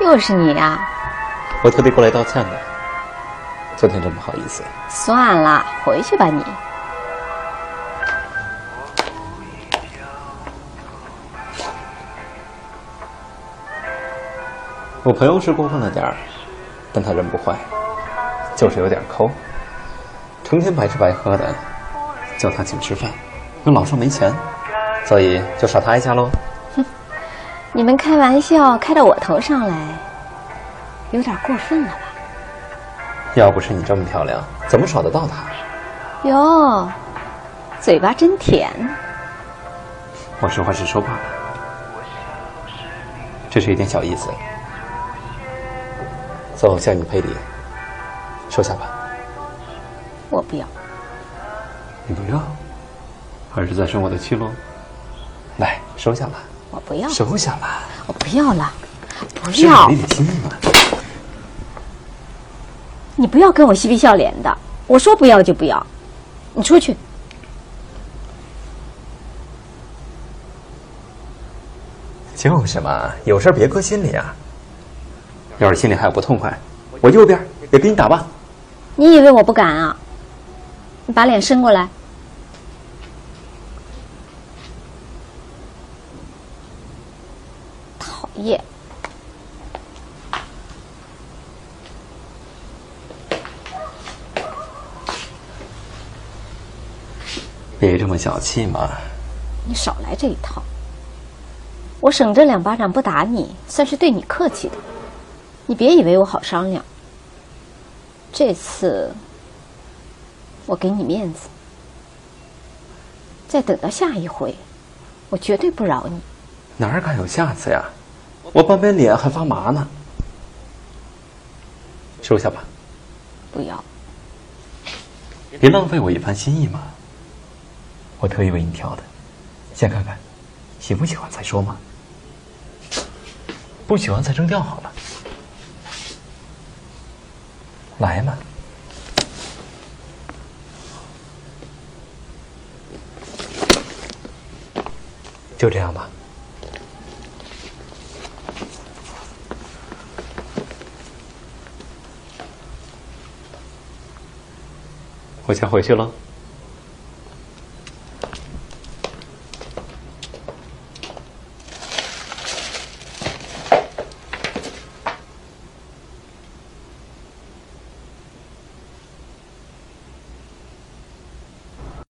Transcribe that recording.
又是你呀、我特地过来道歉的。昨天真不好意思。算了，回去吧你。我朋友是过分了点儿，但他人不坏，就是有点抠，成天白吃白喝的，叫他请吃饭，又老说没钱，所以就耍他一下喽。你们开玩笑开到我头上来，有点过分了吧？要不是你这么漂亮，怎么耍得到他？哟，嘴巴真甜。我实话实说罢了，这是一点小意思。走，向你赔礼，收下吧。我不要，你不要，还是在生我的气喽？来，收下吧，我不要，收下吧，我不要了，不是要你！得听嘛。你不要跟我嬉皮笑脸的，我说不要就不要，你出去。就是嘛，有事别搁心里啊。要是心里还有不痛快，我右边也给你打吧。你以为我不敢啊？你把脸伸过来。讨厌！别这么小气嘛。你少来这一套。我省这两巴掌不打你，算是对你客气的。你别以为我好商量。这次我给你面子，再等到下一回，我绝对不饶你。哪儿敢有下次呀？我半边脸还发麻呢。收下吧，不要，别浪费我一番心意嘛。我特意为你挑的，先看看，喜不喜欢再说嘛。不喜欢再扔掉好了。来嘛，就这样吧。我先回去了。